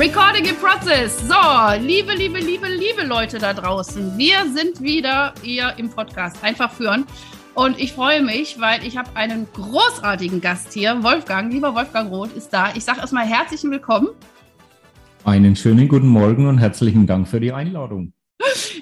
Recording in Process. So, liebe, liebe, liebe, liebe Leute da draußen. Wir sind wieder hier im Podcast Einfach führen. Und ich freue mich, weil ich habe einen großartigen Gast hier. Wolfgang, lieber Wolfgang Roth ist da. Ich sage erstmal herzlich willkommen. Einen schönen guten Morgen und herzlichen Dank für die Einladung.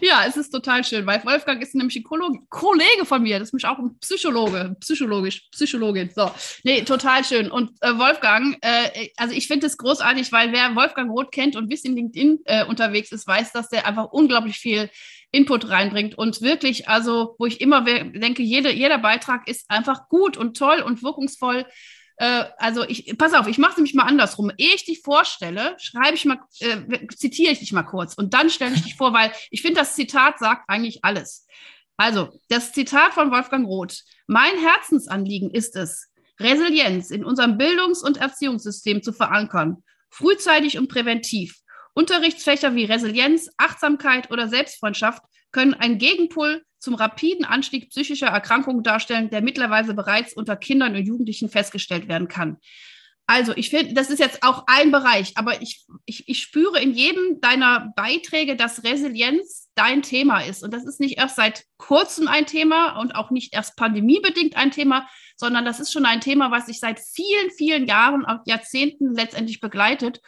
Ja, es ist total schön, weil Wolfgang ist nämlich ein Kollege von mir. Das ist nämlich auch ein Psychologe, psychologisch, Psychologin. So, nee, total schön. Und äh, Wolfgang, äh, also ich finde es großartig, weil wer Wolfgang Roth kennt und bis in LinkedIn äh, unterwegs ist, weiß, dass der einfach unglaublich viel Input reinbringt und wirklich, also wo ich immer denke, jede, jeder Beitrag ist einfach gut und toll und wirkungsvoll äh, also ich, pass auf, ich mache es nämlich mal andersrum. Ehe ich dich vorstelle, schreibe ich mal, äh, zitiere ich dich mal kurz und dann stelle ich dich vor, weil ich finde, das Zitat sagt eigentlich alles. Also, das Zitat von Wolfgang Roth. Mein Herzensanliegen ist es, Resilienz in unserem Bildungs- und Erziehungssystem zu verankern, frühzeitig und präventiv. Unterrichtsfächer wie Resilienz, Achtsamkeit oder Selbstfreundschaft können ein Gegenpol zum rapiden Anstieg psychischer Erkrankungen darstellen, der mittlerweile bereits unter Kindern und Jugendlichen festgestellt werden kann. Also ich finde, das ist jetzt auch ein Bereich, aber ich, ich, ich spüre in jedem deiner Beiträge, dass Resilienz dein Thema ist. Und das ist nicht erst seit kurzem ein Thema und auch nicht erst pandemiebedingt ein Thema, sondern das ist schon ein Thema, was sich seit vielen, vielen Jahren, auch Jahrzehnten letztendlich begleitet.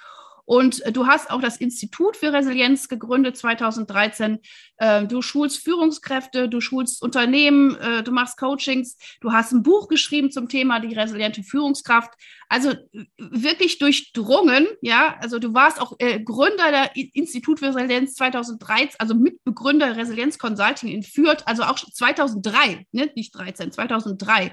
Und äh, du hast auch das Institut für Resilienz gegründet 2013. Äh, du schulst Führungskräfte, du schulst Unternehmen, äh, du machst Coachings, du hast ein Buch geschrieben zum Thema die resiliente Führungskraft. Also wirklich durchdrungen, ja. Also du warst auch Gründer der Institut für Resilienz 2013, also Mitbegründer Resilienz Consulting in Fürth, also auch 2003, ne? nicht 13, 2003.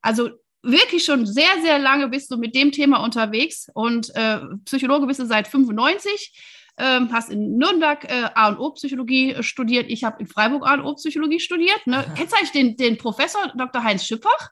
Also wirklich schon sehr, sehr lange bist du mit dem Thema unterwegs und äh, Psychologe bist du seit 95. Ähm, hast in Nürnberg äh, A und O Psychologie äh, studiert. Ich habe in Freiburg A und O Psychologie studiert. Ne? Kennst du eigentlich den, den Professor Dr. Heinz Schippach?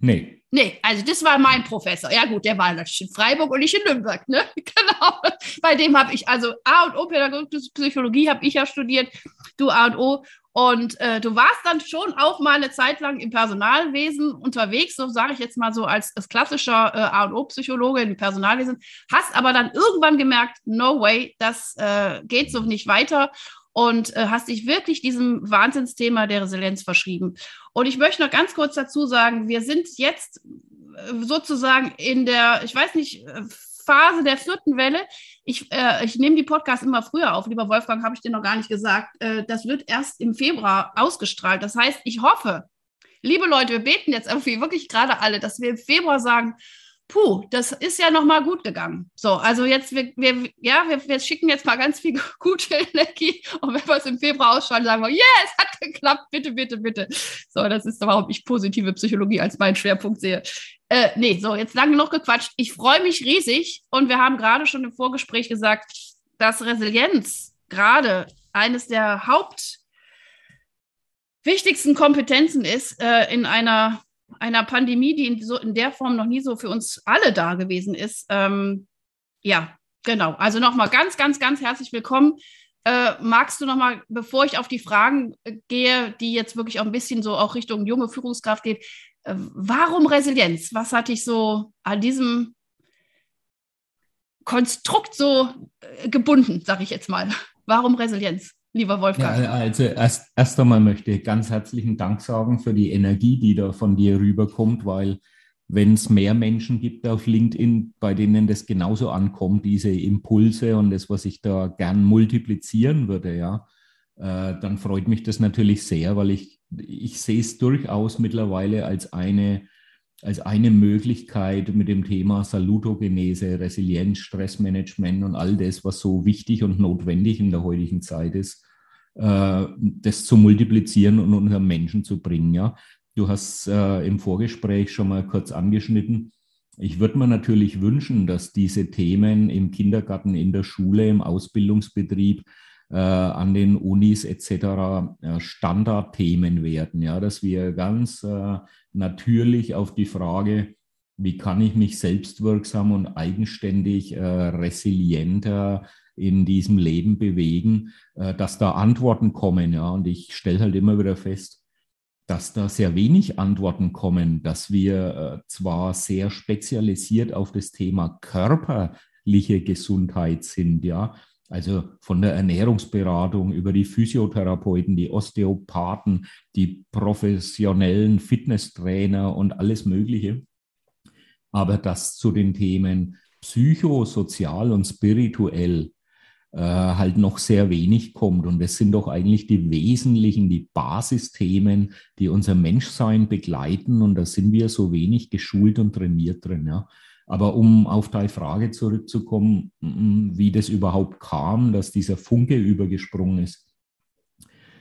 Nee. Nee, also das war mein Professor. Ja gut, der war in Freiburg und ich in Nürnberg, ne? Genau. Bei dem habe ich also A und O Pädagogische Psychologie habe ich ja studiert, du A und O und äh, du warst dann schon auch mal eine Zeit lang im Personalwesen unterwegs, so sage ich jetzt mal so als, als klassischer äh, A&O-Psychologe im Personalwesen, hast aber dann irgendwann gemerkt, no way, das äh, geht so nicht weiter und äh, hast dich wirklich diesem Wahnsinnsthema der Resilienz verschrieben. Und ich möchte noch ganz kurz dazu sagen, wir sind jetzt äh, sozusagen in der, ich weiß nicht, äh, Phase der vierten Welle. Ich, äh, ich nehme die Podcasts immer früher auf. Lieber Wolfgang, habe ich dir noch gar nicht gesagt. Äh, das wird erst im Februar ausgestrahlt. Das heißt, ich hoffe, liebe Leute, wir beten jetzt irgendwie wirklich gerade alle, dass wir im Februar sagen, puh, das ist ja noch mal gut gegangen. So, also jetzt, wir, wir ja, wir, wir, schicken jetzt mal ganz viel gute Energie und wenn wir es im Februar ausschalten, sagen wir, yes, hat geklappt, bitte, bitte, bitte. So, das ist, warum ich positive Psychologie als meinen Schwerpunkt sehe. Äh, nee, so, jetzt lange noch gequatscht. Ich freue mich riesig und wir haben gerade schon im Vorgespräch gesagt, dass Resilienz gerade eines der hauptwichtigsten Kompetenzen ist äh, in einer einer Pandemie, die in, so, in der Form noch nie so für uns alle da gewesen ist. Ähm, ja, genau. Also nochmal ganz, ganz, ganz herzlich willkommen. Äh, magst du nochmal, bevor ich auf die Fragen äh, gehe, die jetzt wirklich auch ein bisschen so auch Richtung junge Führungskraft geht, warum Resilienz? Was hat dich so an diesem Konstrukt so äh, gebunden, sage ich jetzt mal? Warum Resilienz? lieber Wolfgang? Ja, also erst, erst einmal möchte ich ganz herzlichen Dank sagen für die Energie, die da von dir rüberkommt, weil wenn es mehr Menschen gibt auf LinkedIn, bei denen das genauso ankommt, diese Impulse und das, was ich da gern multiplizieren würde, ja, äh, dann freut mich das natürlich sehr, weil ich, ich sehe es durchaus mittlerweile als eine, als eine Möglichkeit mit dem Thema Salutogenese, Resilienz, Stressmanagement und all das, was so wichtig und notwendig in der heutigen Zeit ist, äh, das zu multiplizieren und unter Menschen zu bringen. Ja? Du hast äh, im Vorgespräch schon mal kurz angeschnitten, Ich würde mir natürlich wünschen, dass diese Themen im Kindergarten, in der Schule, im Ausbildungsbetrieb, an den Unis etc. Äh, Standardthemen werden. Ja, dass wir ganz äh, natürlich auf die Frage, wie kann ich mich selbstwirksam und eigenständig äh, resilienter in diesem Leben bewegen, äh, dass da Antworten kommen. Ja, und ich stelle halt immer wieder fest, dass da sehr wenig Antworten kommen, dass wir äh, zwar sehr spezialisiert auf das Thema körperliche Gesundheit sind, ja, also von der Ernährungsberatung über die Physiotherapeuten, die Osteopathen, die professionellen Fitnesstrainer und alles Mögliche. Aber dass zu den Themen psychosozial und spirituell äh, halt noch sehr wenig kommt. Und das sind doch eigentlich die wesentlichen, die Basisthemen, die unser Menschsein begleiten. Und da sind wir so wenig geschult und trainiert drin. Ja. Aber um auf deine Frage zurückzukommen, wie das überhaupt kam, dass dieser Funke übergesprungen ist.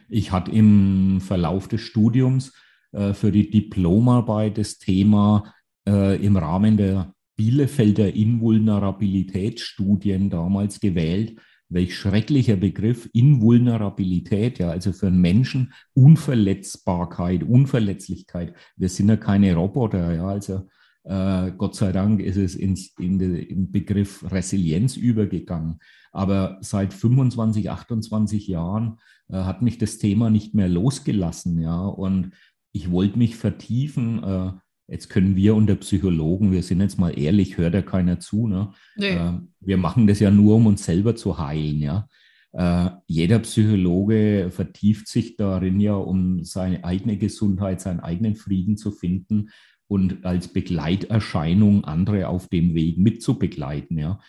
Ich hatte im Verlauf des Studiums äh, für die Diplomarbeit das Thema äh, im Rahmen der Bielefelder Invulnerabilitätsstudien damals gewählt, welch schrecklicher Begriff Invulnerabilität, ja, also für einen Menschen Unverletzbarkeit, Unverletzlichkeit. Wir sind ja keine Roboter, ja, also äh, Gott sei Dank ist es ins, in den Begriff Resilienz übergegangen. Aber seit 25, 28 Jahren äh, hat mich das Thema nicht mehr losgelassen, ja, und ich wollte mich vertiefen, äh, Jetzt können wir unter Psychologen, wir sind jetzt mal ehrlich, hört ja keiner zu. Ne? Nee. Äh, wir machen das ja nur, um uns selber zu heilen. Ja? Äh, jeder Psychologe vertieft sich darin ja, um seine eigene Gesundheit, seinen eigenen Frieden zu finden und als Begleiterscheinung andere auf dem Weg mitzubegleiten. Ja?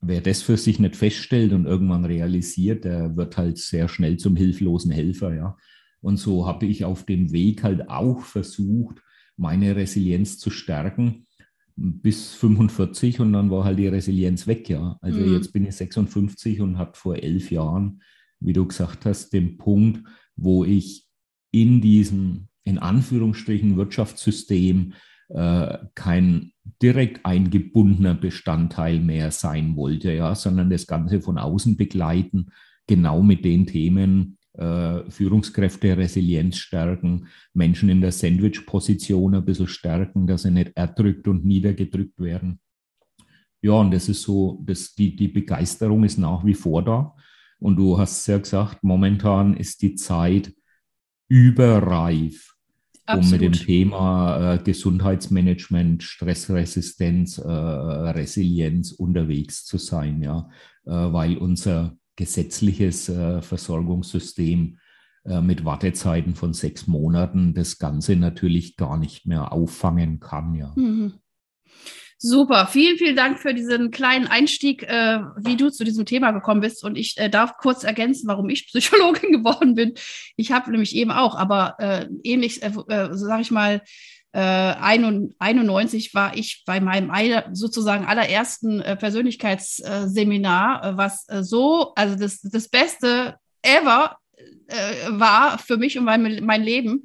Wer das für sich nicht feststellt und irgendwann realisiert, der wird halt sehr schnell zum hilflosen Helfer. Ja? Und so habe ich auf dem Weg halt auch versucht, meine Resilienz zu stärken bis 45 und dann war halt die Resilienz weg, ja. Also mhm. jetzt bin ich 56 und habe vor elf Jahren, wie du gesagt hast, den Punkt, wo ich in diesem, in Anführungsstrichen, Wirtschaftssystem äh, kein direkt eingebundener Bestandteil mehr sein wollte, ja, sondern das Ganze von außen begleiten, genau mit den Themen, äh, Führungskräfte Resilienz stärken, Menschen in der Sandwich-Position ein bisschen stärken, dass sie nicht erdrückt und niedergedrückt werden. Ja, und das ist so, das, die, die Begeisterung ist nach wie vor da. Und du hast ja gesagt, momentan ist die Zeit überreif, Absolut. um mit dem Thema äh, Gesundheitsmanagement, Stressresistenz, äh, Resilienz unterwegs zu sein, ja, äh, weil unser gesetzliches äh, Versorgungssystem äh, mit Wartezeiten von sechs Monaten das Ganze natürlich gar nicht mehr auffangen kann. Ja. Mhm. Super, vielen, vielen Dank für diesen kleinen Einstieg, äh, wie du zu diesem Thema gekommen bist. Und ich äh, darf kurz ergänzen, warum ich Psychologin geworden bin. Ich habe nämlich eben auch, aber äh, ähnlich, äh, äh, sage ich mal, 91 äh, war ich bei meinem sozusagen allerersten äh, Persönlichkeitsseminar, was so, also das, das Beste ever war für mich und mein, mein Leben.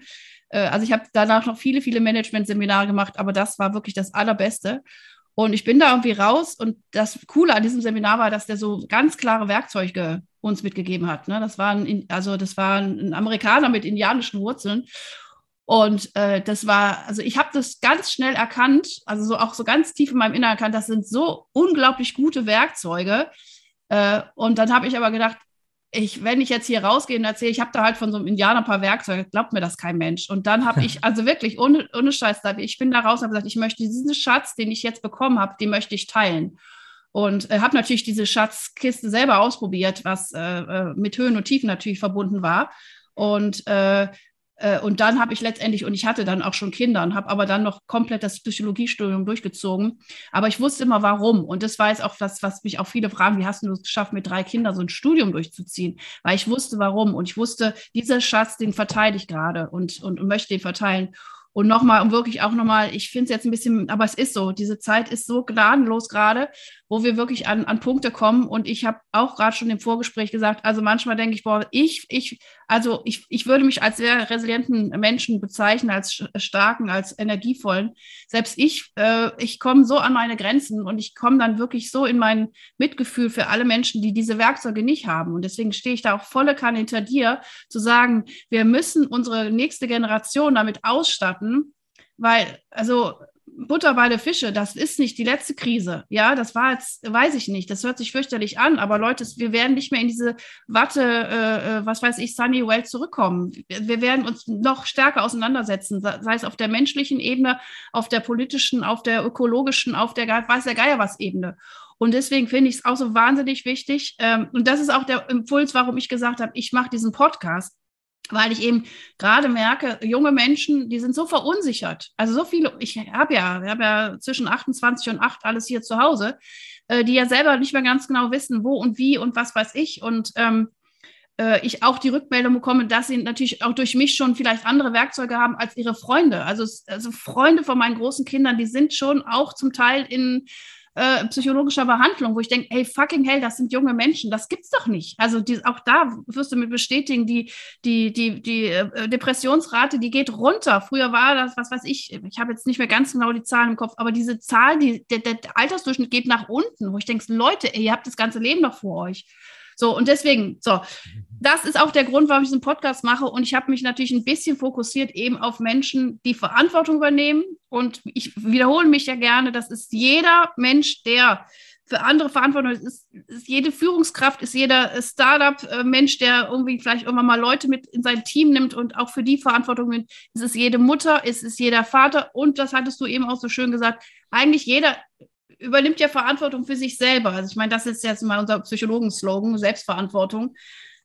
Also ich habe danach noch viele, viele Management-Seminare gemacht, aber das war wirklich das Allerbeste. Und ich bin da irgendwie raus und das Coole an diesem Seminar war, dass der so ganz klare Werkzeuge uns mitgegeben hat. Ne? Das war ein, also das war ein Amerikaner mit indianischen Wurzeln und äh, das war, also ich habe das ganz schnell erkannt, also so auch so ganz tief in meinem Inneren erkannt, das sind so unglaublich gute Werkzeuge. Äh, und dann habe ich aber gedacht, ich, wenn ich jetzt hier rausgehe und erzähle, ich habe da halt von so einem Indianer ein paar Werkzeuge, glaubt mir das kein Mensch. Und dann habe ich, also wirklich ohne, ohne Scheiß, ich bin da raus und habe gesagt, ich möchte diesen Schatz, den ich jetzt bekommen habe, den möchte ich teilen. Und äh, habe natürlich diese Schatzkiste selber ausprobiert, was äh, äh, mit Höhen und Tiefen natürlich verbunden war. Und äh, äh, und dann habe ich letztendlich, und ich hatte dann auch schon Kinder und habe aber dann noch komplett das Psychologiestudium durchgezogen. Aber ich wusste immer, warum. Und das war jetzt auch das, was mich auch viele fragen, wie hast du es geschafft, mit drei Kindern so ein Studium durchzuziehen? Weil ich wusste, warum. Und ich wusste, dieser Schatz, den verteile ich gerade und, und, und möchte den verteilen. Und nochmal, und wirklich auch nochmal, ich finde es jetzt ein bisschen, aber es ist so, diese Zeit ist so gnadenlos gerade, wo wir wirklich an, an Punkte kommen. Und ich habe auch gerade schon im Vorgespräch gesagt, also manchmal denke ich, boah, ich, ich, also ich, ich würde mich als sehr resilienten Menschen bezeichnen, als starken, als energievollen. Selbst ich, äh, ich komme so an meine Grenzen und ich komme dann wirklich so in mein Mitgefühl für alle Menschen, die diese Werkzeuge nicht haben. Und deswegen stehe ich da auch volle Kanne hinter dir, zu sagen, wir müssen unsere nächste Generation damit ausstatten, weil, also Butter bei der Fische, das ist nicht die letzte Krise. Ja, das war jetzt, weiß ich nicht, das hört sich fürchterlich an, aber Leute, wir werden nicht mehr in diese Watte, äh, äh was weiß ich, Sunny Well zurückkommen. Wir werden uns noch stärker auseinandersetzen, sei es auf der menschlichen Ebene, auf der politischen, auf der ökologischen, auf der weiß der Geier was Ebene. Und deswegen finde ich es auch so wahnsinnig wichtig. Ähm, und das ist auch der Impuls, warum ich gesagt habe, ich mache diesen Podcast weil ich eben gerade merke, junge Menschen, die sind so verunsichert. Also so viele, ich habe ja, wir haben ja zwischen 28 und 8 alles hier zu Hause, äh, die ja selber nicht mehr ganz genau wissen, wo und wie und was weiß ich. Und ähm, äh, ich auch die Rückmeldung bekomme, dass sie natürlich auch durch mich schon vielleicht andere Werkzeuge haben als ihre Freunde. Also, also Freunde von meinen großen Kindern, die sind schon auch zum Teil in äh, psychologischer Behandlung, wo ich denke, hey, fucking hell, das sind junge Menschen, das gibt's doch nicht. Also die, auch da wirst du mir bestätigen, die, die, die, die äh, Depressionsrate, die geht runter. Früher war das, was weiß ich, ich habe jetzt nicht mehr ganz genau die Zahlen im Kopf, aber diese Zahl, die, der, der Altersdurchschnitt geht nach unten, wo ich denke, Leute, ey, ihr habt das ganze Leben noch vor euch. So, und deswegen, so, das ist auch der Grund, warum ich diesen Podcast mache. Und ich habe mich natürlich ein bisschen fokussiert eben auf Menschen, die Verantwortung übernehmen. Und ich wiederhole mich ja gerne, das ist jeder Mensch, der für andere Verantwortung ist, ist, ist jede Führungskraft, ist jeder Startup-Mensch, der irgendwie vielleicht irgendwann mal Leute mit in sein Team nimmt und auch für die Verantwortung nimmt. Es ist jede Mutter, es ist jeder Vater und das hattest du eben auch so schön gesagt, eigentlich jeder übernimmt ja Verantwortung für sich selber. Also ich meine, das ist jetzt mal unser Psychologen-Slogan, Selbstverantwortung.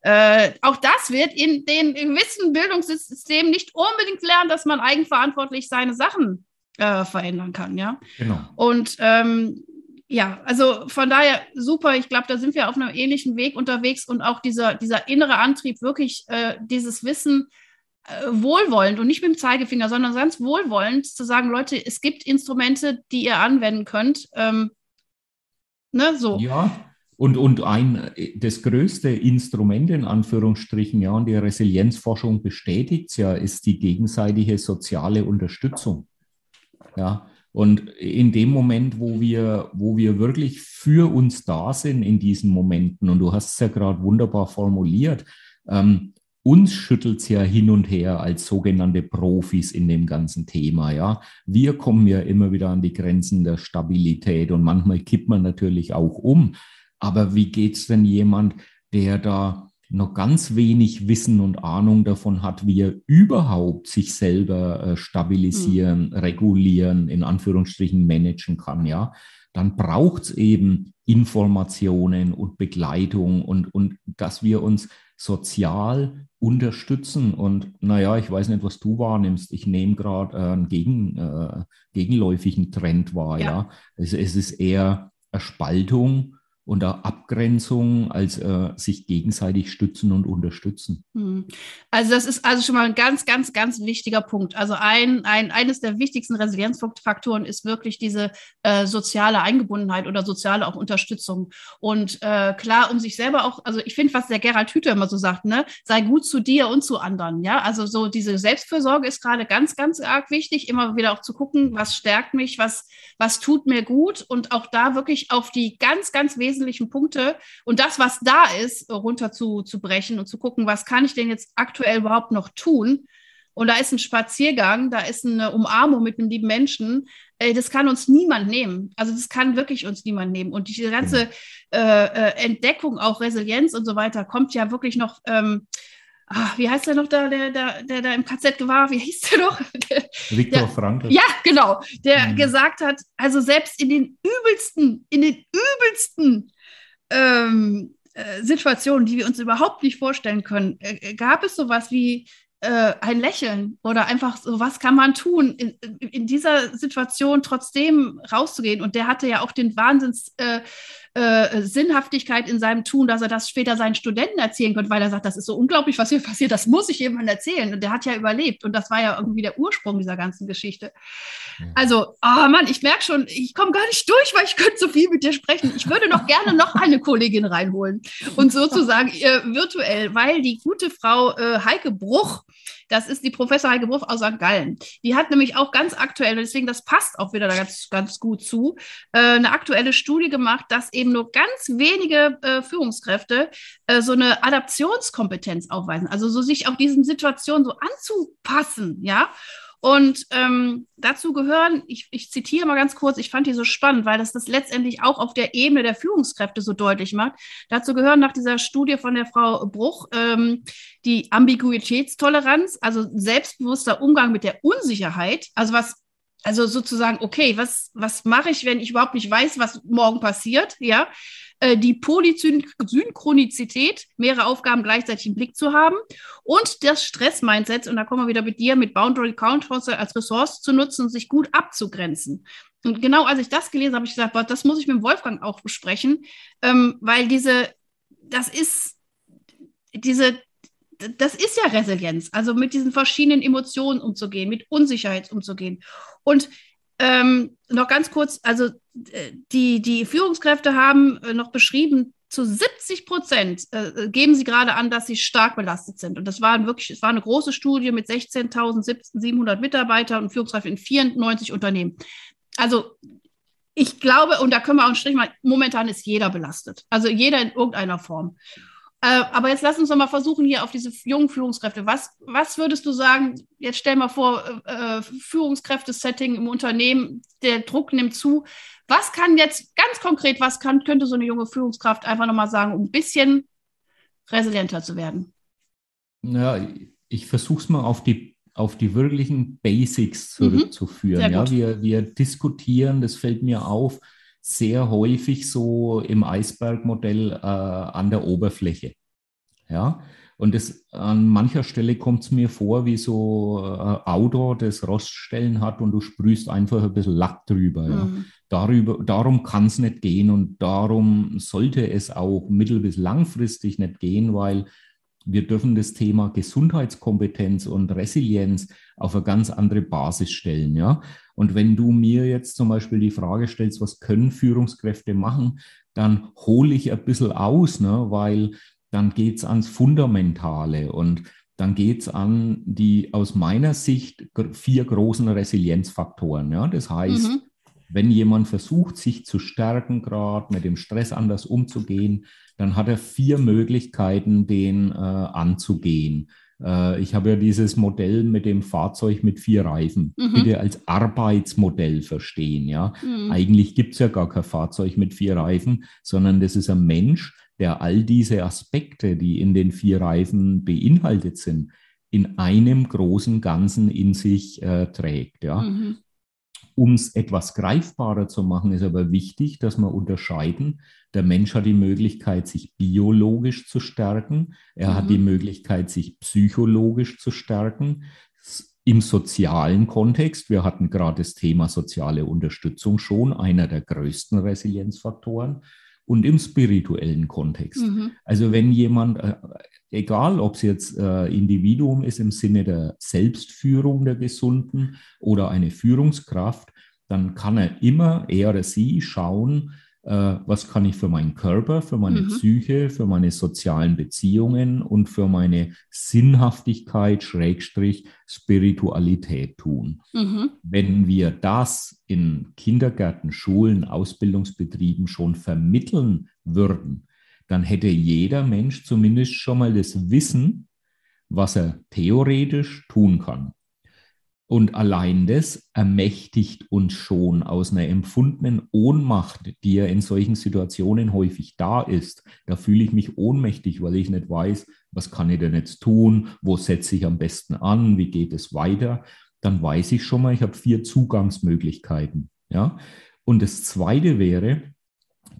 Äh, auch das wird in den gewissen Bildungssystemen nicht unbedingt lernen, dass man eigenverantwortlich seine Sachen äh, verändern kann, ja. Genau. Und ähm, ja, also von daher super. Ich glaube, da sind wir auf einem ähnlichen Weg unterwegs und auch dieser, dieser innere Antrieb, wirklich äh, dieses Wissen wohlwollend und nicht mit dem Zeigefinger, sondern ganz wohlwollend zu sagen, Leute, es gibt Instrumente, die ihr anwenden könnt. Ähm, ne, so. Ja, und, und ein, das größte Instrument in Anführungsstrichen, ja, und die Resilienzforschung bestätigt es ja, ist die gegenseitige soziale Unterstützung. Ja, und in dem Moment, wo wir, wo wir wirklich für uns da sind in diesen Momenten, und du hast es ja gerade wunderbar formuliert, ähm, uns schüttelt es ja hin und her als sogenannte Profis in dem ganzen Thema. Ja, wir kommen ja immer wieder an die Grenzen der Stabilität und manchmal kippt man natürlich auch um. Aber wie geht es denn jemand, der da noch ganz wenig Wissen und Ahnung davon hat, wie er überhaupt sich selber äh, stabilisieren, mhm. regulieren, in Anführungsstrichen managen kann, ja, dann braucht es eben Informationen und Begleitung und, und dass wir uns sozial unterstützen. Und naja, ich weiß nicht, was du wahrnimmst. Ich nehme gerade äh, einen gegen, äh, gegenläufigen Trend wahr. Ja. ja. Es, es ist eher eine Spaltung unter Abgrenzung als äh, sich gegenseitig stützen und unterstützen. Hm. Also das ist also schon mal ein ganz, ganz, ganz wichtiger Punkt. Also ein, ein eines der wichtigsten Resilienzfaktoren ist wirklich diese äh, soziale Eingebundenheit oder soziale auch Unterstützung. Und äh, klar, um sich selber auch, also ich finde, was der Gerald Hüther immer so sagt, ne, sei gut zu dir und zu anderen. Ja, also so diese Selbstfürsorge ist gerade ganz, ganz arg wichtig, immer wieder auch zu gucken, was stärkt mich, was, was tut mir gut und auch da wirklich auf die ganz, ganz wesentlichen wesentlichen Punkte und das, was da ist, runter zu, zu brechen und zu gucken, was kann ich denn jetzt aktuell überhaupt noch tun? Und da ist ein Spaziergang, da ist eine Umarmung mit einem lieben Menschen. Das kann uns niemand nehmen. Also das kann wirklich uns niemand nehmen. Und diese ganze genau. äh, Entdeckung, auch Resilienz und so weiter, kommt ja wirklich noch. Ähm, ach, wie heißt der noch da, der, der, der da im KZ war? Wie hieß der noch? Viktor Frankl. Ja, genau. Der mhm. gesagt hat, also selbst in den übelsten, in den übelsten ähm, äh, Situationen, die wir uns überhaupt nicht vorstellen können, äh, gab es sowas wie äh, ein Lächeln oder einfach so, was kann man tun, in, in, dieser Situation trotzdem rauszugehen. Und der hatte ja auch den Wahnsinns. Äh, äh, Sinnhaftigkeit in seinem Tun, dass er das später seinen Studenten erzählen könnte, weil er sagt, das ist so unglaublich, was hier passiert, das muss ich jemandem erzählen. Und der hat ja überlebt. Und das war ja irgendwie der Ursprung dieser ganzen Geschichte. Ja. Also, oh Mann, ich merke schon, ich komme gar nicht durch, weil ich könnte so viel mit dir sprechen. Ich würde noch gerne noch eine Kollegin reinholen und sozusagen äh, virtuell, weil die gute Frau äh, Heike Bruch, das ist die Professor Heike Bruch aus St. Gallen. Die hat nämlich auch ganz aktuell, deswegen das passt auch wieder da ganz, ganz gut zu, äh, eine aktuelle Studie gemacht, dass eben nur ganz wenige äh, Führungskräfte äh, so eine Adaptionskompetenz aufweisen. Also so sich auch diesen Situationen so anzupassen, ja. Und ähm, dazu gehören, ich, ich, zitiere mal ganz kurz, ich fand die so spannend, weil das das letztendlich auch auf der Ebene der Führungskräfte so deutlich macht. Dazu gehören nach dieser Studie von der Frau Bruch ähm, die Ambiguitätstoleranz, also selbstbewusster Umgang mit der Unsicherheit, also was also sozusagen, okay, was, was mache ich, wenn ich überhaupt nicht weiß, was morgen passiert? Ja, äh, die Polysynchronizität, mehrere Aufgaben gleichzeitig im Blick zu haben und das Stress-Mindset, und da kommen wir wieder mit dir, mit Boundary Counters als Ressource zu nutzen und sich gut abzugrenzen. Und genau als ich das gelesen habe, habe ich gesagt, boah, das muss ich mit Wolfgang auch besprechen, ähm, weil diese, das ist, diese, das ist ja Resilienz, also mit diesen verschiedenen Emotionen umzugehen, mit Unsicherheit umzugehen. Und ähm, noch ganz kurz, also äh, die, die Führungskräfte haben äh, noch beschrieben, zu 70 Prozent äh, geben sie gerade an, dass sie stark belastet sind. Und das war wirklich, es war eine große Studie mit 16.700 Mitarbeitern und Führungskräften in 94 Unternehmen. Also ich glaube, und da können wir auch einen Strich machen, momentan ist jeder belastet. Also jeder in irgendeiner Form. Äh, aber jetzt lass uns noch mal versuchen hier auf diese jungen Führungskräfte. Was, was würdest du sagen? Jetzt stell mal vor, äh, Führungskräfte-Setting im Unternehmen, der Druck nimmt zu. Was kann jetzt ganz konkret, was kann, könnte so eine junge Führungskraft einfach noch mal sagen, um ein bisschen resilienter zu werden? Ja, ich versuche es mal auf die, auf die wirklichen Basics mhm. zurückzuführen. Mhm. Ja, wir, wir diskutieren, das fällt mir auf, sehr häufig so im Eisbergmodell äh, an der Oberfläche. Ja, und das, an mancher Stelle kommt es mir vor wie so ein äh, Auto, das Roststellen hat und du sprühst einfach ein bisschen Lack drüber. Ja. Mhm. Darüber, darum kann es nicht gehen und darum sollte es auch mittel- bis langfristig nicht gehen, weil wir dürfen das Thema Gesundheitskompetenz und Resilienz auf eine ganz andere Basis stellen. Ja? Und wenn du mir jetzt zum Beispiel die Frage stellst, was können Führungskräfte machen, dann hole ich ein bisschen aus, ne? weil dann geht es ans Fundamentale und dann geht es an die aus meiner Sicht vier großen Resilienzfaktoren. Ja? Das heißt, mhm. wenn jemand versucht, sich zu stärken, gerade mit dem Stress anders umzugehen, dann hat er vier Möglichkeiten, den äh, anzugehen. Äh, ich habe ja dieses Modell mit dem Fahrzeug mit vier Reifen. Mhm. Bitte als Arbeitsmodell verstehen. Ja? Mhm. Eigentlich gibt es ja gar kein Fahrzeug mit vier Reifen, sondern das ist ein Mensch, der all diese Aspekte, die in den vier Reifen beinhaltet sind, in einem großen Ganzen in sich äh, trägt. Ja? Mhm. Um es etwas greifbarer zu machen, ist aber wichtig, dass wir unterscheiden. Der Mensch hat die Möglichkeit, sich biologisch zu stärken. Er mhm. hat die mhm. Möglichkeit, sich psychologisch zu stärken. Im sozialen Kontext, wir hatten gerade das Thema soziale Unterstützung schon, einer der größten Resilienzfaktoren und im spirituellen Kontext. Mhm. Also wenn jemand, äh, egal ob es jetzt äh, Individuum ist im Sinne der Selbstführung der Gesunden oder eine Führungskraft, dann kann er immer, er oder sie, schauen, was kann ich für meinen Körper, für meine mhm. Psyche, für meine sozialen Beziehungen und für meine Sinnhaftigkeit, Schrägstrich, Spiritualität tun. Mhm. Wenn wir das in Kindergärten, Schulen, Ausbildungsbetrieben schon vermitteln würden, dann hätte jeder Mensch zumindest schon mal das Wissen, was er theoretisch tun kann. Und allein das ermächtigt uns schon aus einer empfundenen Ohnmacht, die ja in solchen Situationen häufig da ist. Da fühle ich mich ohnmächtig, weil ich nicht weiß, was kann ich denn jetzt tun, wo setze ich am besten an, wie geht es weiter. Dann weiß ich schon mal, ich habe vier Zugangsmöglichkeiten. Ja? Und das Zweite wäre,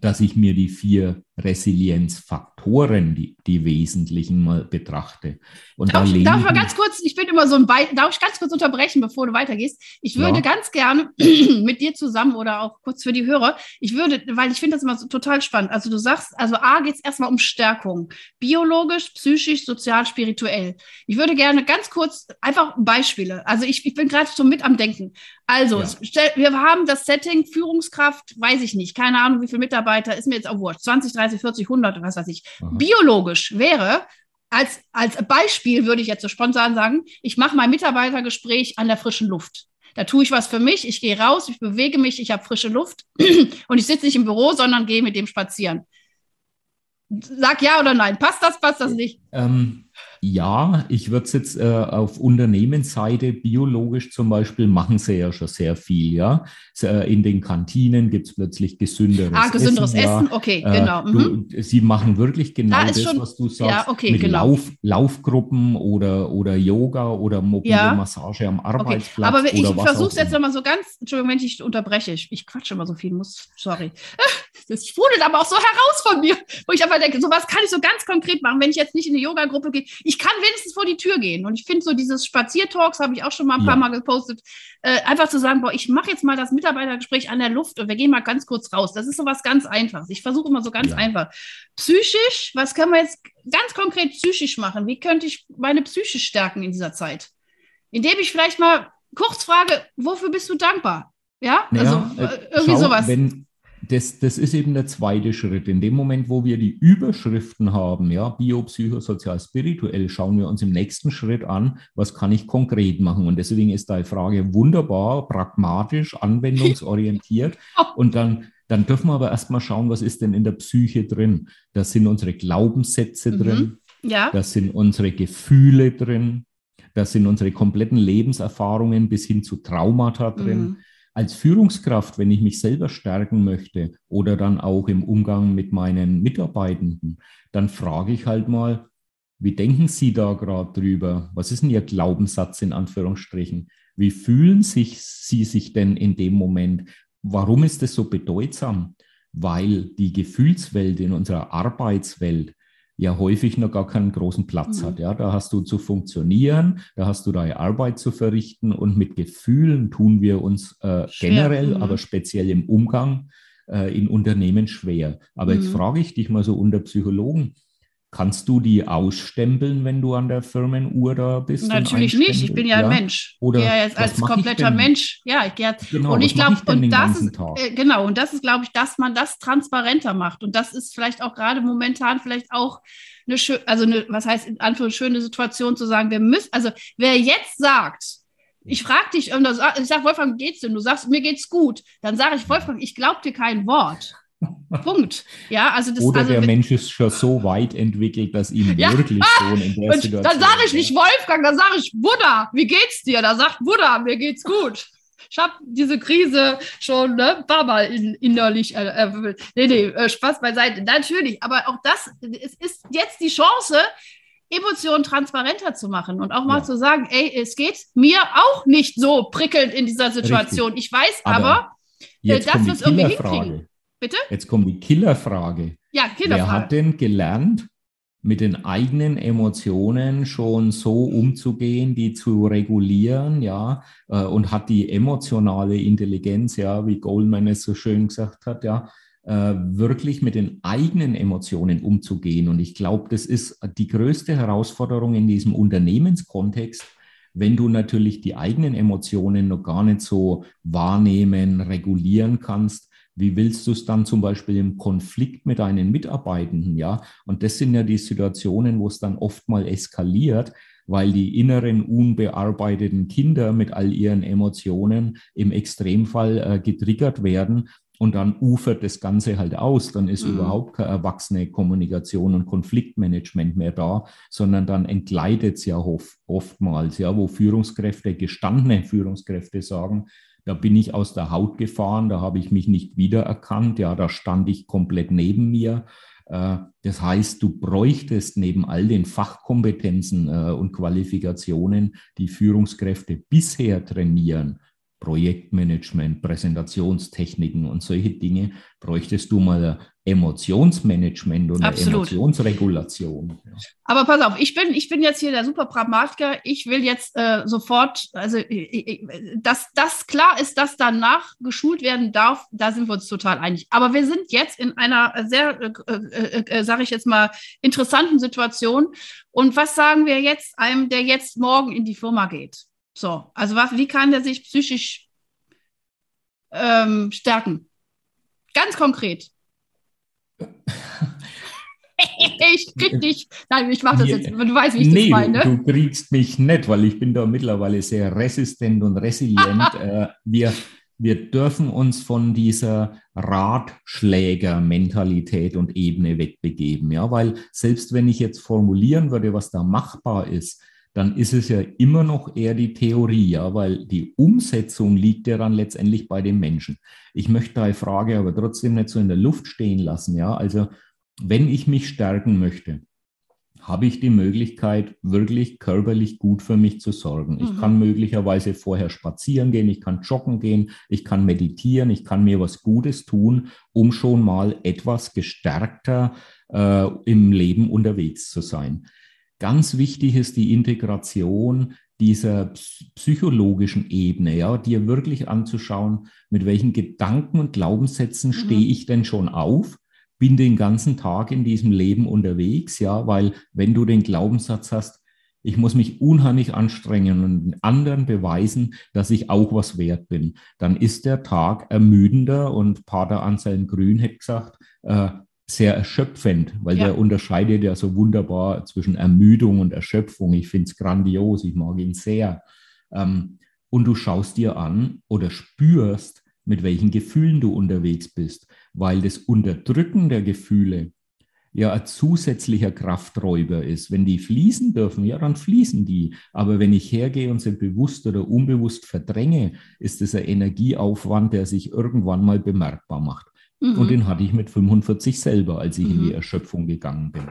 dass ich mir die vier Resilienzfaktoren, die, die wesentlichen mal betrachte. Und darf, da darf ich mal ganz kurz, ich bin immer so ein Be darf ich ganz kurz unterbrechen, bevor du weitergehst? Ich würde ja. ganz gerne mit dir zusammen oder auch kurz für die Hörer, ich würde, weil ich finde das immer so total spannend. Also du sagst, also A geht es erstmal um Stärkung. Biologisch, psychisch, sozial, spirituell. Ich würde gerne ganz kurz einfach Beispiele. Also ich, ich bin gerade so mit am Denken. Also, ja. wir haben das Setting Führungskraft, weiß ich nicht, keine Ahnung, wie viele Mitarbeiter, ist mir jetzt auch wurscht, 20, 30, 40, 100, was weiß ich. Aha. Biologisch wäre, als, als Beispiel würde ich jetzt so spontan sagen, ich mache mein Mitarbeitergespräch an der frischen Luft. Da tue ich was für mich, ich gehe raus, ich bewege mich, ich habe frische Luft und ich sitze nicht im Büro, sondern gehe mit dem spazieren. Sag ja oder nein. Passt das, passt das nicht? Ähm, ja, ich würde es jetzt äh, auf Unternehmensseite biologisch zum Beispiel machen sie ja schon sehr viel, ja. Äh, in den Kantinen gibt es plötzlich gesünderes Essen. Ah, gesünderes Essen, Essen. okay, äh, genau. Mhm. Du, sie machen wirklich genau da das, schon, was du sagst, ja, okay, mit genau. Lauf, Laufgruppen oder, oder Yoga oder mobile ja. Massage am Arbeitsplatz. Okay. Aber ich versuche es jetzt nochmal so ganz, Entschuldigung, wenn ich unterbreche, ich, ich quatsche immer so viel, muss, sorry. Das sprudelt aber auch so heraus von mir, wo ich einfach denke, sowas kann ich so ganz konkret machen, wenn ich jetzt nicht in eine Yoga-Gruppe gehe. Ich kann wenigstens vor die Tür gehen. Und ich finde so dieses Spaziertalks, habe ich auch schon mal ein ja. paar Mal gepostet, äh, einfach zu sagen, boah, ich mache jetzt mal das Mitarbeitergespräch an der Luft und wir gehen mal ganz kurz raus. Das ist so was ganz Einfaches. Ich versuche immer so ganz ja. einfach. Psychisch, was können wir jetzt ganz konkret psychisch machen? Wie könnte ich meine Psyche stärken in dieser Zeit? Indem ich vielleicht mal kurz frage, wofür bist du dankbar? Ja, also äh, irgendwie schau, sowas. Wenn, das, das ist eben der zweite Schritt. In dem Moment, wo wir die Überschriften haben, ja, biopsychosozial, spirituell, schauen wir uns im nächsten Schritt an, was kann ich konkret machen. Und deswegen ist deine Frage wunderbar, pragmatisch, anwendungsorientiert. Und dann, dann dürfen wir aber erstmal schauen, was ist denn in der Psyche drin. Da sind unsere Glaubenssätze mhm. drin, ja. da sind unsere Gefühle drin, da sind unsere kompletten Lebenserfahrungen bis hin zu Traumata drin. Mhm als Führungskraft, wenn ich mich selber stärken möchte oder dann auch im Umgang mit meinen Mitarbeitenden, dann frage ich halt mal, wie denken Sie da gerade drüber? Was ist denn Ihr Glaubenssatz in Anführungsstrichen? Wie fühlen sich Sie sich denn in dem Moment? Warum ist es so bedeutsam? Weil die Gefühlswelt in unserer Arbeitswelt ja häufig noch gar keinen großen Platz mhm. hat. Ja, da hast du zu funktionieren, da hast du deine Arbeit zu verrichten und mit Gefühlen tun wir uns äh, generell, mhm. aber speziell im Umgang äh, in Unternehmen schwer. Aber mhm. jetzt frage ich dich mal so unter Psychologen, Kannst du die ausstempeln, wenn du an der Firmenuhr da bist? Natürlich nicht. Ich bin ja, ja? ein Mensch. Oder ja, jetzt als kompletter Mensch. Ja, ich gehe genau, und ich glaube, und das ist äh, genau und das ist, glaube ich, dass man das transparenter macht und das ist vielleicht auch gerade momentan vielleicht auch eine schöne, also eine, was heißt in Anführungszeichen schöne Situation zu sagen, wir müssen, also wer jetzt sagt, ich frage dich, ich sage, Wolfgang, geht's denn? Du sagst, mir geht's gut. Dann sage ich, Wolfgang, ich glaube dir kein Wort. Punkt. Ja, also das, Oder also, der Mensch ist schon so weit entwickelt, dass ihm ja. wirklich schon in der und Situation. Dann sage ich nicht Wolfgang, dann sage ich Buddha, wie geht's dir? Da sagt Buddha, mir geht's gut. Ich habe diese Krise schon ne, ein paar Mal in, innerlich äh, äh, nee, nee, äh, Spaß beiseite. Natürlich, aber auch das, es ist jetzt die Chance, Emotionen transparenter zu machen und auch mal ja. zu sagen, ey, es geht mir auch nicht so prickelnd in dieser Situation. Richtig. Ich weiß aber, aber äh, dass wir es irgendwie hinkriegen. Bitte? Jetzt kommt die Killerfrage. Ja, Killerfrage. Wer hat denn gelernt, mit den eigenen Emotionen schon so umzugehen, die zu regulieren, ja, äh, und hat die emotionale Intelligenz, ja, wie Goldman es so schön gesagt hat, ja, äh, wirklich mit den eigenen Emotionen umzugehen. Und ich glaube, das ist die größte Herausforderung in diesem Unternehmenskontext, wenn du natürlich die eigenen Emotionen noch gar nicht so wahrnehmen, regulieren kannst, wie willst du es dann zum Beispiel im Konflikt mit deinen Mitarbeitenden, ja? Und das sind ja die Situationen, wo es dann oft mal eskaliert, weil die inneren unbearbeiteten Kinder mit all ihren Emotionen im Extremfall äh, getriggert werden und dann ufert das Ganze halt aus. Dann ist mhm. überhaupt keine erwachsene Kommunikation und Konfliktmanagement mehr da, sondern dann entgleitet es ja oft, oftmals, ja, wo Führungskräfte, gestandene Führungskräfte sagen, da bin ich aus der Haut gefahren, da habe ich mich nicht wiedererkannt, ja, da stand ich komplett neben mir. Äh, das heißt, du bräuchtest neben all den Fachkompetenzen äh, und Qualifikationen, die Führungskräfte bisher trainieren, Projektmanagement, Präsentationstechniken und solche Dinge, bräuchtest du mal Emotionsmanagement und Emotionsregulation. Ja. Aber pass auf, ich bin, ich bin jetzt hier der super Pragmatiker. Ich will jetzt äh, sofort, also dass das klar ist, dass danach geschult werden darf, da sind wir uns total einig. Aber wir sind jetzt in einer sehr, äh, äh, äh sage ich jetzt mal, interessanten Situation. Und was sagen wir jetzt einem, der jetzt morgen in die Firma geht? So, also was, wie kann der sich psychisch ähm, stärken? Ganz konkret. ich krieg dich. Nein, ich mache das jetzt. Du weißt, wie ich nee, das meine. Du, du kriegst mich nicht, weil ich bin da mittlerweile sehr resistent und resilient. äh, wir, wir dürfen uns von dieser Ratschläger-Mentalität und Ebene wegbegeben. Ja, weil selbst wenn ich jetzt formulieren würde, was da machbar ist, dann ist es ja immer noch eher die Theorie, ja, weil die Umsetzung liegt ja dann letztendlich bei den Menschen. Ich möchte die Frage aber trotzdem nicht so in der Luft stehen lassen, ja. Also, wenn ich mich stärken möchte, habe ich die Möglichkeit, wirklich körperlich gut für mich zu sorgen. Ich mhm. kann möglicherweise vorher spazieren gehen, ich kann joggen gehen, ich kann meditieren, ich kann mir was Gutes tun, um schon mal etwas gestärkter äh, im Leben unterwegs zu sein. Ganz wichtig ist die Integration dieser psychologischen Ebene, ja, dir wirklich anzuschauen, mit welchen Gedanken und Glaubenssätzen mhm. stehe ich denn schon auf, bin den ganzen Tag in diesem Leben unterwegs, ja, weil wenn du den Glaubenssatz hast, ich muss mich unheimlich anstrengen und anderen beweisen, dass ich auch was wert bin, dann ist der Tag ermüdender und Pater Anselm Grün hat gesagt, äh, sehr erschöpfend, weil ja. der unterscheidet ja so wunderbar zwischen Ermüdung und Erschöpfung. Ich finde es grandios, ich mag ihn sehr. Ähm, und du schaust dir an oder spürst, mit welchen Gefühlen du unterwegs bist, weil das Unterdrücken der Gefühle ja ein zusätzlicher Krafträuber ist. Wenn die fließen dürfen, ja, dann fließen die. Aber wenn ich hergehe und sie bewusst oder unbewusst verdränge, ist das ein Energieaufwand, der sich irgendwann mal bemerkbar macht. Mhm. Und den hatte ich mit 45 selber, als ich mhm. in die mhm. Erschöpfung gegangen bin.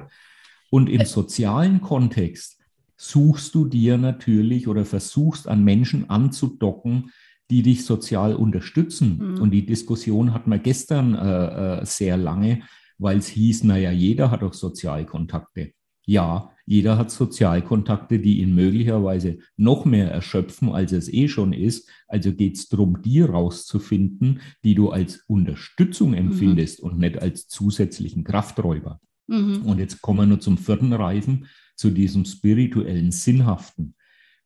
Und im sozialen Kontext suchst du dir natürlich oder versuchst an Menschen anzudocken, die dich sozial unterstützen. Mhm. Und die Diskussion hatten wir gestern äh, äh, sehr lange, weil es hieß, naja, jeder hat doch Sozialkontakte. Ja, jeder hat Sozialkontakte, die ihn möglicherweise noch mehr erschöpfen, als es eh schon ist. Also geht es darum, die rauszufinden, die du als Unterstützung mhm. empfindest mhm. und nicht als zusätzlichen Krafträuber. Mhm. Und jetzt kommen wir nur zum vierten Reifen, zu diesem spirituellen Sinnhaften.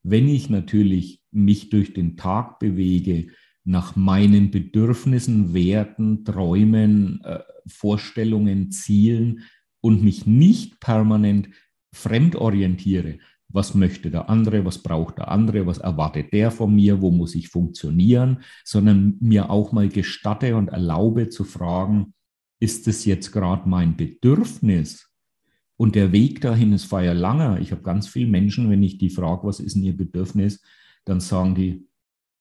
Wenn ich natürlich mich durch den Tag bewege, nach meinen Bedürfnissen, Werten, Träumen, äh, Vorstellungen, Zielen und mich nicht permanent fremdorientiere, was möchte der andere, was braucht der andere, was erwartet der von mir, wo muss ich funktionieren, sondern mir auch mal gestatte und erlaube zu fragen, ist es jetzt gerade mein Bedürfnis? Und der Weg dahin ist feier langer. Ich habe ganz viele Menschen, wenn ich die frage, was ist denn ihr Bedürfnis, dann sagen die,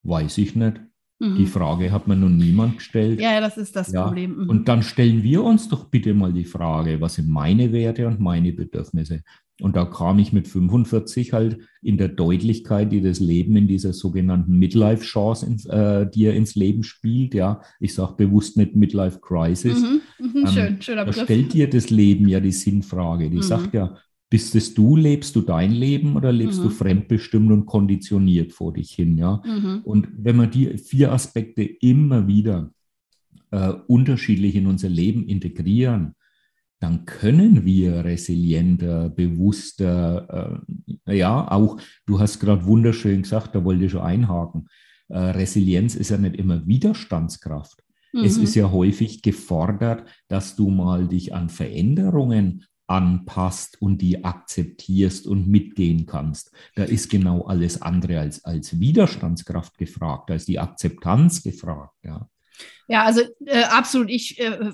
weiß ich nicht. Mhm. Die Frage hat mir noch niemand gestellt. Ja, das ist das ja. Problem. Mhm. Und dann stellen wir uns doch bitte mal die Frage, was sind meine Werte und meine Bedürfnisse? Und da kam ich mit 45 halt in der Deutlichkeit, die das Leben in dieser sogenannten Midlife-Chance ins, äh, dir ins Leben spielt. Ja, ich sage bewusst nicht Midlife-Crisis. Mhm, mh, ähm, schön, schöner Begriff. Da stellt dir das Leben ja die Sinnfrage. Die mhm. sagt ja, bist es du, lebst du dein Leben oder lebst mhm. du fremdbestimmt und konditioniert vor dich hin? Ja, mhm. und wenn man die vier Aspekte immer wieder äh, unterschiedlich in unser Leben integrieren, dann können wir resilienter, bewusster, äh, ja, auch, du hast gerade wunderschön gesagt, da wollte ich schon einhaken, äh, Resilienz ist ja nicht immer Widerstandskraft. Mhm. Es ist ja häufig gefordert, dass du mal dich an Veränderungen anpasst und die akzeptierst und mitgehen kannst. Da ist genau alles andere als, als Widerstandskraft gefragt, da ist die Akzeptanz gefragt. Ja, ja also äh, absolut. Ich äh,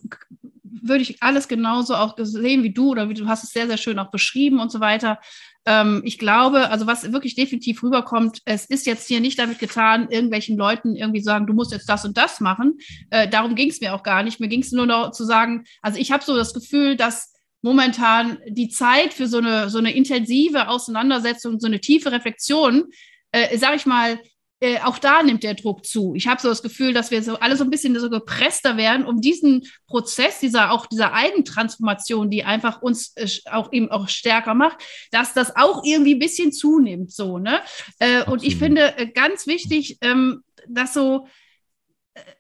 würde ich alles genauso auch sehen wie du oder wie du hast es sehr, sehr schön auch beschrieben und so weiter. Ähm, ich glaube, also was wirklich definitiv rüberkommt, es ist jetzt hier nicht damit getan, irgendwelchen Leuten irgendwie sagen, du musst jetzt das und das machen. Äh, darum ging es mir auch gar nicht. Mir ging es nur noch zu sagen, also ich habe so das Gefühl, dass momentan die Zeit für so eine, so eine intensive Auseinandersetzung, so eine tiefe Reflexion, äh, sage ich mal, äh, auch da nimmt der Druck zu. Ich habe so das Gefühl, dass wir so alle so ein bisschen so gepresster werden, um diesen Prozess dieser auch dieser Eigentransformation, die einfach uns äh, auch eben auch stärker macht, dass das auch irgendwie ein bisschen zunimmt. So, ne? Äh, und ich finde äh, ganz wichtig, ähm, dass so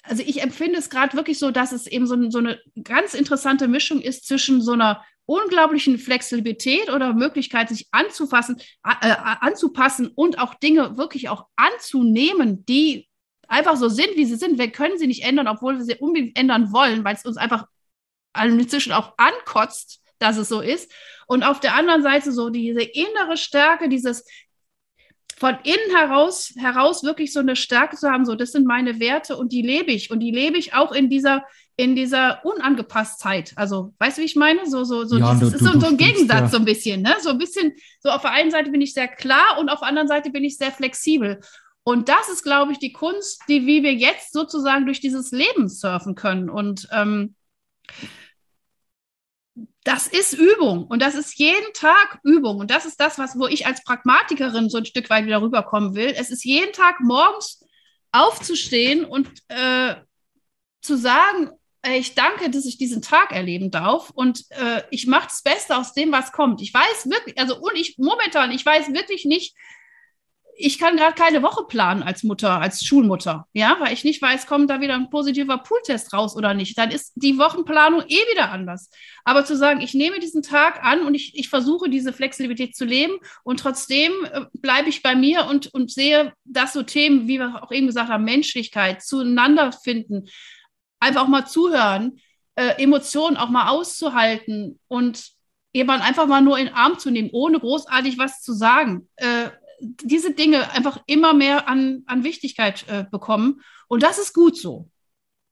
also ich empfinde es gerade wirklich so, dass es eben so, so, eine ganz interessante Mischung ist zwischen so einer unglaublichen Flexibilität oder Möglichkeit, sich anzufassen, äh, anzupassen und auch Dinge wirklich auch anzunehmen, die einfach so sind, wie sie sind. Wir können sie nicht ändern, obwohl wir sie unbedingt ändern wollen, weil es uns einfach inzwischen auch ankotzt, dass es so ist. Und auf der anderen Seite so diese innere Stärke, dieses von innen heraus, heraus wirklich so eine Stärke zu haben, so das sind meine Werte und die lebe ich und die lebe ich auch in dieser in dieser Unangepasstheit. Also, weißt du, wie ich meine? So, so, so, ja, das du, ist so, so ein Gegensatz, ja. so ein bisschen, ne? So ein bisschen, so auf der einen Seite bin ich sehr klar und auf der anderen Seite bin ich sehr flexibel. Und das ist, glaube ich, die Kunst, die, wie wir jetzt sozusagen durch dieses Leben surfen können. Und ähm, das ist Übung und das ist jeden Tag Übung. Und das ist das, was, wo ich als Pragmatikerin so ein Stück weit wieder rüberkommen will. Es ist jeden Tag morgens aufzustehen und äh, zu sagen, ich danke, dass ich diesen Tag erleben darf und äh, ich mache das Beste aus dem, was kommt. Ich weiß wirklich, also und ich momentan, ich weiß wirklich nicht, ich kann gerade keine Woche planen als Mutter, als Schulmutter, ja, weil ich nicht weiß, kommt da wieder ein positiver Pooltest raus oder nicht. Dann ist die Wochenplanung eh wieder anders. Aber zu sagen, ich nehme diesen Tag an und ich, ich versuche diese Flexibilität zu leben und trotzdem äh, bleibe ich bei mir und, und sehe, dass so Themen, wie wir auch eben gesagt haben, Menschlichkeit, zueinander finden, einfach auch mal zuhören, äh, Emotionen auch mal auszuhalten und jemand einfach mal nur in den Arm zu nehmen, ohne großartig was zu sagen. Äh, diese Dinge einfach immer mehr an, an Wichtigkeit äh, bekommen. Und das ist gut so.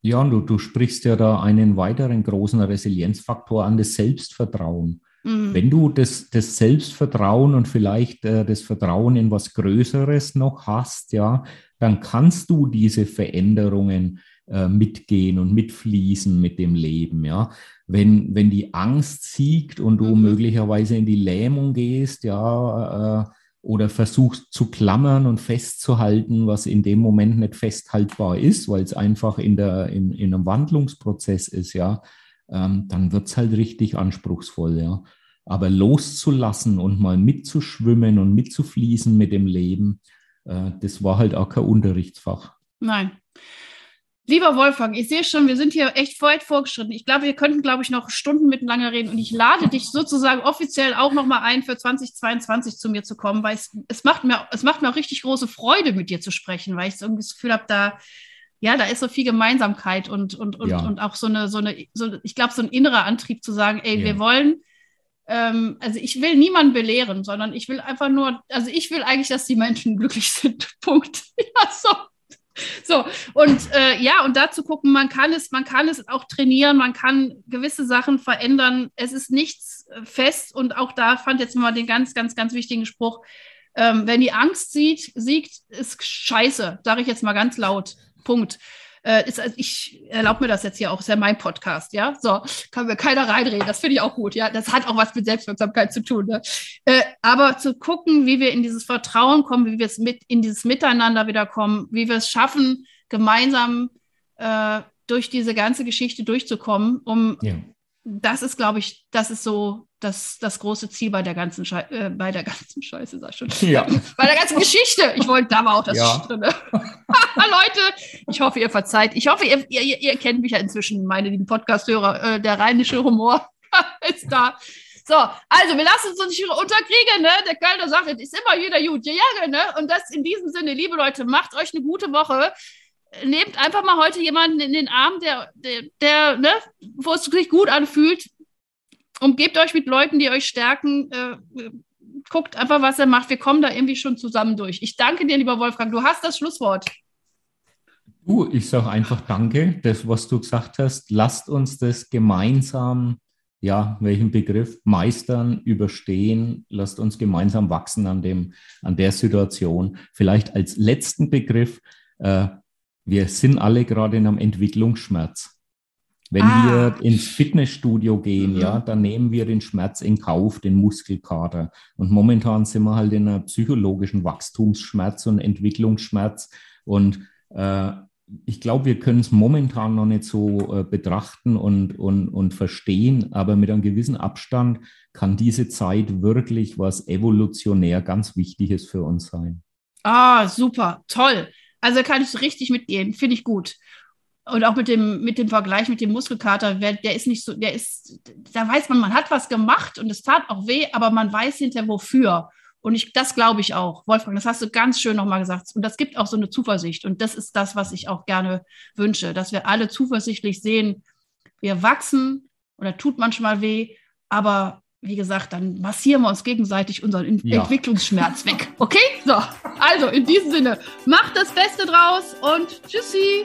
Ja, und du, du sprichst ja da einen weiteren großen Resilienzfaktor an, das Selbstvertrauen. Mhm. Wenn du das, das Selbstvertrauen und vielleicht äh, das Vertrauen in was Größeres noch hast, ja, dann kannst du diese Veränderungen äh, mitgehen und mitfließen mit dem Leben, ja. Wenn, wenn die Angst siegt und du mhm. möglicherweise in die Lähmung gehst, ja, äh, oder versuchst zu klammern und festzuhalten, was in dem Moment nicht festhaltbar ist, weil es einfach in, der, in, in einem Wandlungsprozess ist, ja, ähm, dann wird es halt richtig anspruchsvoll, ja. Aber loszulassen und mal mitzuschwimmen und mitzufließen mit dem Leben, äh, das war halt auch kein Unterrichtsfach. Nein, Lieber Wolfgang, ich sehe schon, wir sind hier echt weit vorgeschritten. Ich glaube, wir könnten, glaube ich, noch Stunden miteinander reden. Und ich lade dich sozusagen offiziell auch nochmal ein, für 2022 zu mir zu kommen, weil es, es, macht mir, es macht mir auch richtig große Freude, mit dir zu sprechen, weil ich so das Gefühl habe, da, ja, da ist so viel Gemeinsamkeit und, und, und, ja. und auch so eine, so eine, so, ich glaube, so ein innerer Antrieb zu sagen, ey, ja. wir wollen, ähm, also ich will niemanden belehren, sondern ich will einfach nur, also ich will eigentlich, dass die Menschen glücklich sind. Punkt. Ja, so. So, und äh, ja, und dazu gucken, man kann es, man kann es auch trainieren, man kann gewisse Sachen verändern. Es ist nichts äh, fest und auch da fand jetzt mal den ganz, ganz, ganz wichtigen Spruch. Ähm, wenn die Angst siegt, siegt, ist scheiße, sage ich jetzt mal ganz laut. Punkt. Äh, ist, also ich erlaube mir das jetzt hier auch, ist ja mein Podcast, ja. So, kann mir keiner reinreden. Das finde ich auch gut, ja. Das hat auch was mit Selbstwirksamkeit zu tun. Ne? Äh, aber zu gucken, wie wir in dieses Vertrauen kommen, wie wir es mit in dieses Miteinander wieder kommen, wie wir es schaffen, gemeinsam äh, durch diese ganze Geschichte durchzukommen, um ja. das ist, glaube ich, das ist so das, das große Ziel bei der ganzen Schei äh, bei der ganzen Scheiße, sag ich schon. Ja. Bei der ganzen Geschichte. Ich wollte, da war auch das ja. drin. Leute, ich hoffe, ihr verzeiht. Ich hoffe, ihr, ihr, ihr kennt mich ja inzwischen, meine lieben Podcast-Hörer. Äh, der rheinische Humor ist da. So, also wir lassen uns nicht unterkriegen, ne? Der Kölner sagt, es ist immer jeder gut ja, ne? Und das in diesem Sinne, liebe Leute, macht euch eine gute Woche. Nehmt einfach mal heute jemanden in den Arm, der, der, der ne, wo es sich gut anfühlt umgebt euch mit Leuten, die euch stärken. Äh, guckt einfach, was er macht. Wir kommen da irgendwie schon zusammen durch. Ich danke dir, lieber Wolfgang. Du hast das Schlusswort. Du, ich sage einfach Danke, das, was du gesagt hast. Lasst uns das gemeinsam, ja, welchen Begriff, meistern, überstehen. Lasst uns gemeinsam wachsen an, dem, an der Situation. Vielleicht als letzten Begriff, äh, wir sind alle gerade in einem Entwicklungsschmerz. Wenn ah. wir ins Fitnessstudio gehen, mhm. ja, dann nehmen wir den Schmerz in Kauf, den Muskelkater. Und momentan sind wir halt in einer psychologischen Wachstumsschmerz und Entwicklungsschmerz. Und äh, ich glaube, wir können es momentan noch nicht so äh, betrachten und, und, und verstehen, aber mit einem gewissen Abstand kann diese Zeit wirklich was evolutionär ganz Wichtiges für uns sein. Ah, super, toll. Also kann ich richtig mitgehen, finde ich gut. Und auch mit dem, mit dem Vergleich mit dem Muskelkater, der ist nicht so, der ist, da weiß man, man hat was gemacht und es tat auch weh, aber man weiß hinterher wofür. Und ich, das glaube ich auch. Wolfgang, das hast du ganz schön nochmal gesagt. Und das gibt auch so eine Zuversicht. Und das ist das, was ich auch gerne wünsche, dass wir alle zuversichtlich sehen, wir wachsen oder tut manchmal weh, aber wie gesagt, dann massieren wir uns gegenseitig unseren ja. Entwicklungsschmerz weg. Okay? So, also in diesem Sinne, macht das Beste draus und tschüssi.